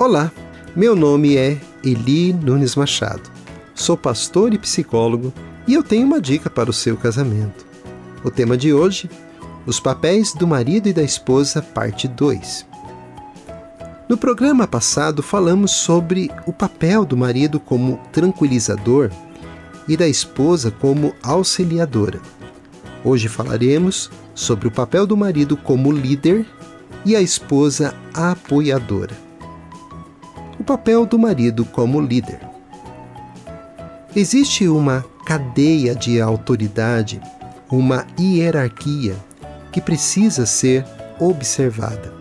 Olá, meu nome é Eli Nunes Machado. Sou pastor e psicólogo e eu tenho uma dica para o seu casamento. O tema de hoje: os papéis do marido e da esposa, parte 2. No programa passado falamos sobre o papel do marido como tranquilizador e da esposa como auxiliadora. Hoje falaremos sobre o papel do marido como líder e a esposa apoiadora papel do marido como líder. Existe uma cadeia de autoridade, uma hierarquia que precisa ser observada.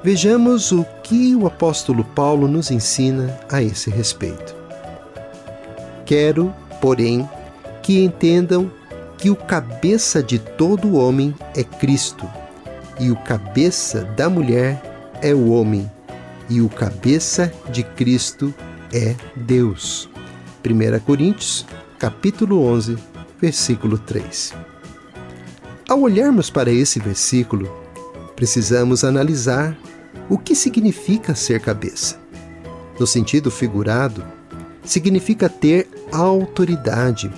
Vejamos o que o apóstolo Paulo nos ensina a esse respeito. Quero, porém, que entendam que o cabeça de todo homem é Cristo, e o cabeça da mulher é o homem, e o cabeça de Cristo é Deus. 1 Coríntios, capítulo 11, versículo 3. Ao olharmos para esse versículo, precisamos analisar o que significa ser cabeça. No sentido figurado, significa ter autoridade,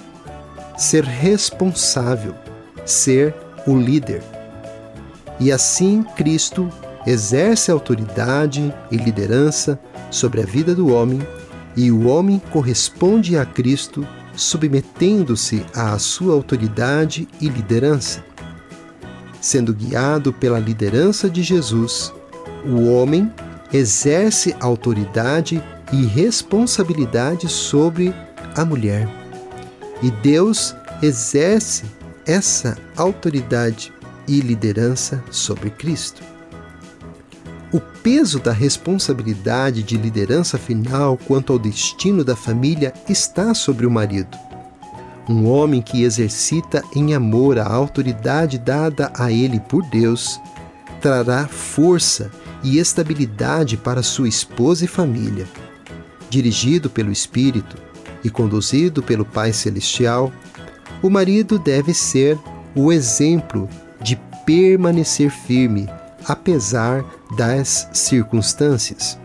ser responsável, ser o líder. E assim Cristo exerce autoridade e liderança sobre a vida do homem e o homem corresponde a Cristo submetendo-se à sua autoridade e liderança. Sendo guiado pela liderança de Jesus, o homem exerce autoridade e responsabilidade sobre a mulher. E Deus exerce essa autoridade e liderança sobre Cristo. O peso da responsabilidade de liderança final quanto ao destino da família está sobre o marido. Um homem que exercita em amor a autoridade dada a ele por Deus trará força e estabilidade para sua esposa e família. Dirigido pelo Espírito e conduzido pelo Pai Celestial, o marido deve ser o exemplo de permanecer firme apesar das circunstâncias.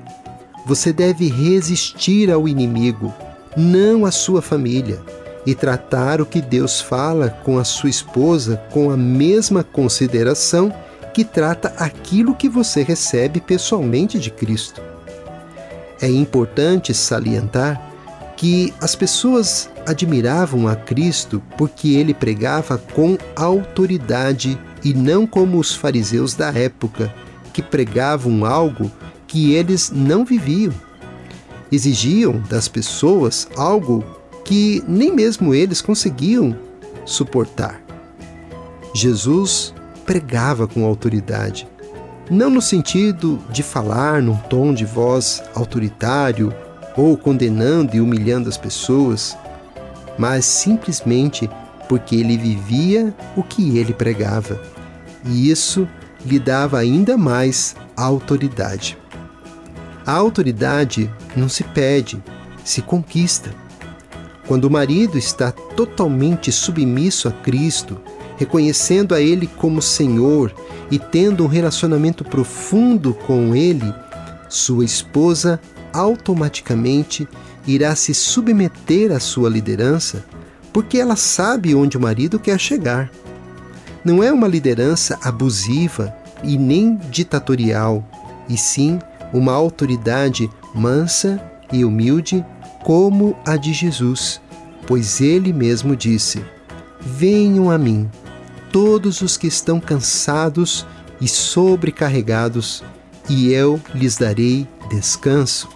Você deve resistir ao inimigo, não à sua família, e tratar o que Deus fala com a sua esposa com a mesma consideração que trata aquilo que você recebe pessoalmente de Cristo. É importante salientar que as pessoas admiravam a Cristo porque ele pregava com autoridade e não como os fariseus da época, que pregavam algo que eles não viviam. Exigiam das pessoas algo que nem mesmo eles conseguiam suportar. Jesus pregava com autoridade, não no sentido de falar num tom de voz autoritário ou condenando e humilhando as pessoas, mas simplesmente porque ele vivia o que ele pregava e isso lhe dava ainda mais autoridade. A autoridade não se pede, se conquista. Quando o marido está totalmente submisso a Cristo, reconhecendo a Ele como Senhor e tendo um relacionamento profundo com Ele, sua esposa automaticamente irá se submeter à sua liderança, porque ela sabe onde o marido quer chegar não é uma liderança abusiva e nem ditatorial, e sim uma autoridade mansa e humilde como a de Jesus, pois ele mesmo disse: Venham a mim, todos os que estão cansados e sobrecarregados, e eu lhes darei descanso.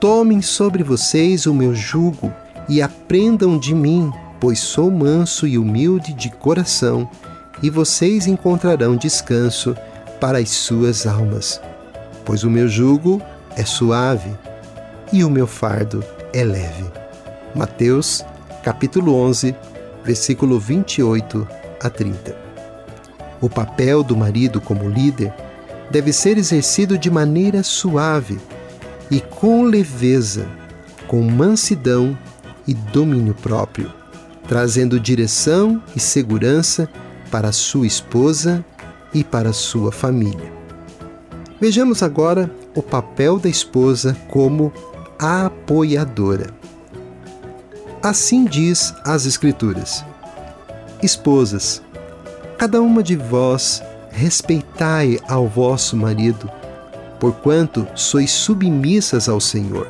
Tomem sobre vocês o meu jugo e aprendam de mim, pois sou manso e humilde de coração e vocês encontrarão descanso para as suas almas. Pois o meu jugo é suave e o meu fardo é leve. Mateus, capítulo 11, versículo 28 a 30. O papel do marido como líder deve ser exercido de maneira suave e com leveza, com mansidão e domínio próprio, trazendo direção e segurança para sua esposa e para sua família. Vejamos agora o papel da esposa como apoiadora. Assim diz as Escrituras: Esposas, cada uma de vós respeitai ao vosso marido, porquanto sois submissas ao Senhor.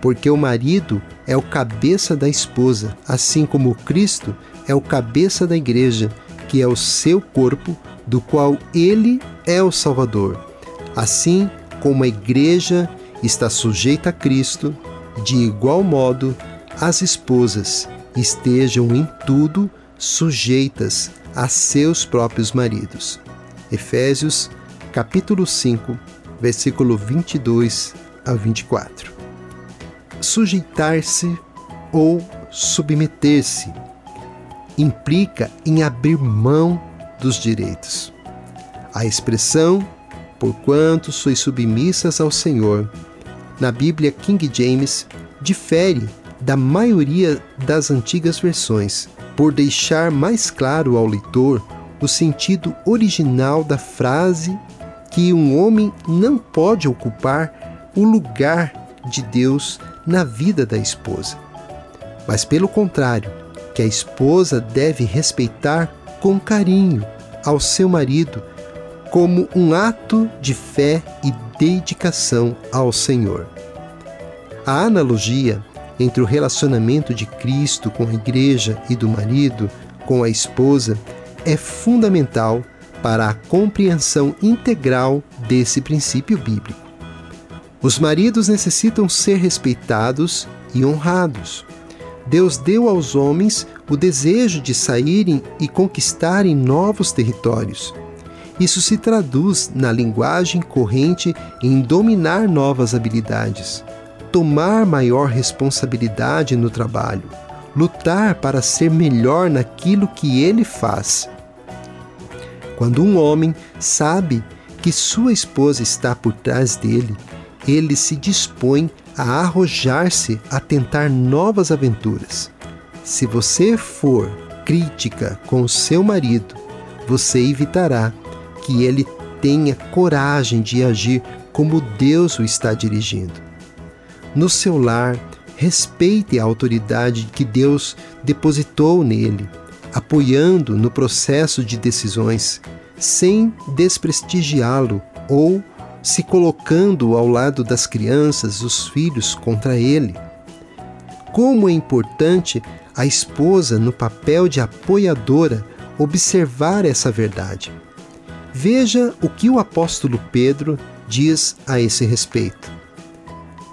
Porque o marido é o cabeça da esposa, assim como Cristo é o cabeça da igreja, que é o seu corpo, do qual ele é o Salvador. Assim como a igreja está sujeita a Cristo, de igual modo as esposas estejam em tudo sujeitas a seus próprios maridos. Efésios, capítulo 5, versículo 22 a 24. Sujeitar-se ou submeter-se implica em abrir mão dos direitos. A expressão porquanto sois submissas ao Senhor, na Bíblia King James, difere da maioria das antigas versões, por deixar mais claro ao leitor o sentido original da frase que um homem não pode ocupar o lugar de Deus na vida da esposa. Mas, pelo contrário, que a esposa deve respeitar com carinho ao seu marido como um ato de fé e dedicação ao Senhor. A analogia entre o relacionamento de Cristo com a igreja e do marido com a esposa é fundamental para a compreensão integral desse princípio bíblico. Os maridos necessitam ser respeitados e honrados. Deus deu aos homens o desejo de saírem e conquistarem novos territórios. Isso se traduz na linguagem corrente em dominar novas habilidades, tomar maior responsabilidade no trabalho, lutar para ser melhor naquilo que ele faz. Quando um homem sabe que sua esposa está por trás dele, ele se dispõe a arrojar-se a tentar novas aventuras. Se você for crítica com seu marido, você evitará que ele tenha coragem de agir como Deus o está dirigindo. No seu lar, respeite a autoridade que Deus depositou nele, apoiando no processo de decisões, sem desprestigiá-lo ou se colocando ao lado das crianças, os filhos contra ele. Como é importante a esposa, no papel de apoiadora, observar essa verdade. Veja o que o apóstolo Pedro diz a esse respeito.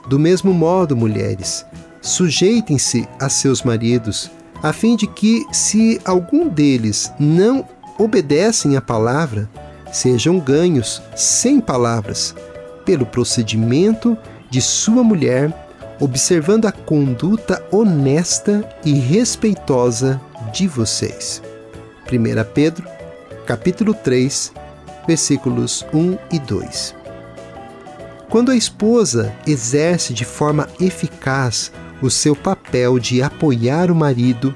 Do mesmo modo, mulheres, sujeitem-se a seus maridos, a fim de que, se algum deles não obedecem à palavra, sejam ganhos sem palavras, pelo procedimento de sua mulher, observando a conduta honesta e respeitosa de vocês. 1 Pedro, capítulo 3, versículos 1 e 2. Quando a esposa exerce de forma eficaz o seu papel de apoiar o marido,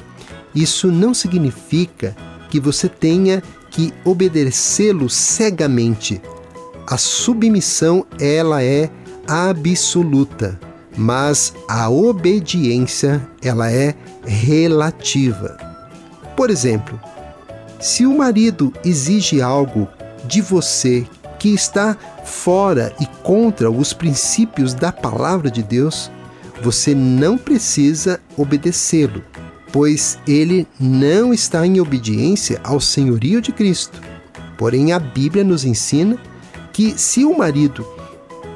isso não significa que você tenha que obedecê-lo cegamente. A submissão ela é absoluta, mas a obediência ela é relativa. Por exemplo, se o marido exige algo de você que está fora e contra os princípios da palavra de Deus, você não precisa obedecê-lo, pois ele não está em obediência ao senhorio de Cristo. Porém, a Bíblia nos ensina que se o marido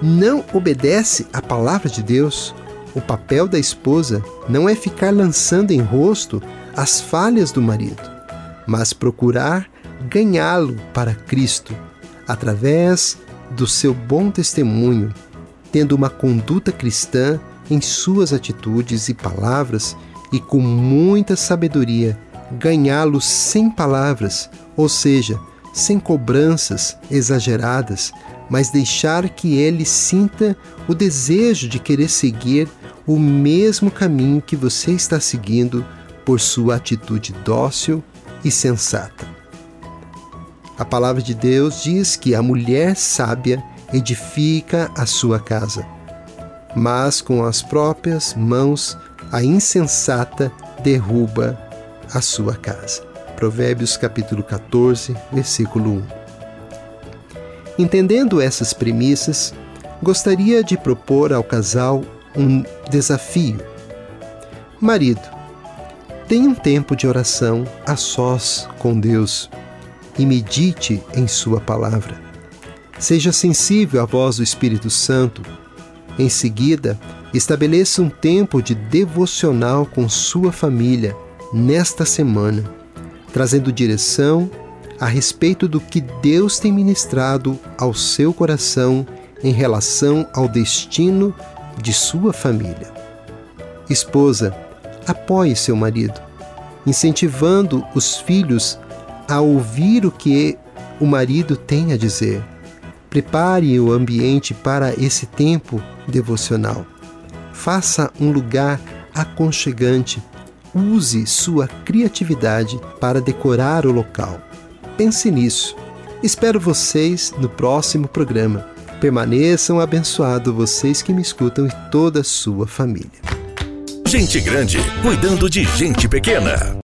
não obedece à palavra de Deus, o papel da esposa não é ficar lançando em rosto as falhas do marido, mas procurar ganhá-lo para Cristo através do seu bom testemunho, tendo uma conduta cristã em suas atitudes e palavras e com muita sabedoria ganhá-lo sem palavras, ou seja, sem cobranças exageradas, mas deixar que ele sinta o desejo de querer seguir o mesmo caminho que você está seguindo por sua atitude dócil e sensata. A palavra de Deus diz que a mulher sábia edifica a sua casa, mas com as próprias mãos a insensata derruba a sua casa. Provérbios capítulo 14, versículo 1. Entendendo essas premissas, gostaria de propor ao casal um desafio. Marido, tenha um tempo de oração a sós com Deus e medite em Sua palavra. Seja sensível à voz do Espírito Santo. Em seguida, estabeleça um tempo de devocional com sua família nesta semana, trazendo direção a respeito do que Deus tem ministrado ao seu coração em relação ao destino de sua família. Esposa, apoie seu marido, incentivando os filhos a ouvir o que o marido tem a dizer. Prepare o ambiente para esse tempo devocional. Faça um lugar aconchegante. Use sua criatividade para decorar o local. Pense nisso. Espero vocês no próximo programa. Permaneçam abençoados vocês que me escutam e toda a sua família. Gente grande cuidando de gente pequena.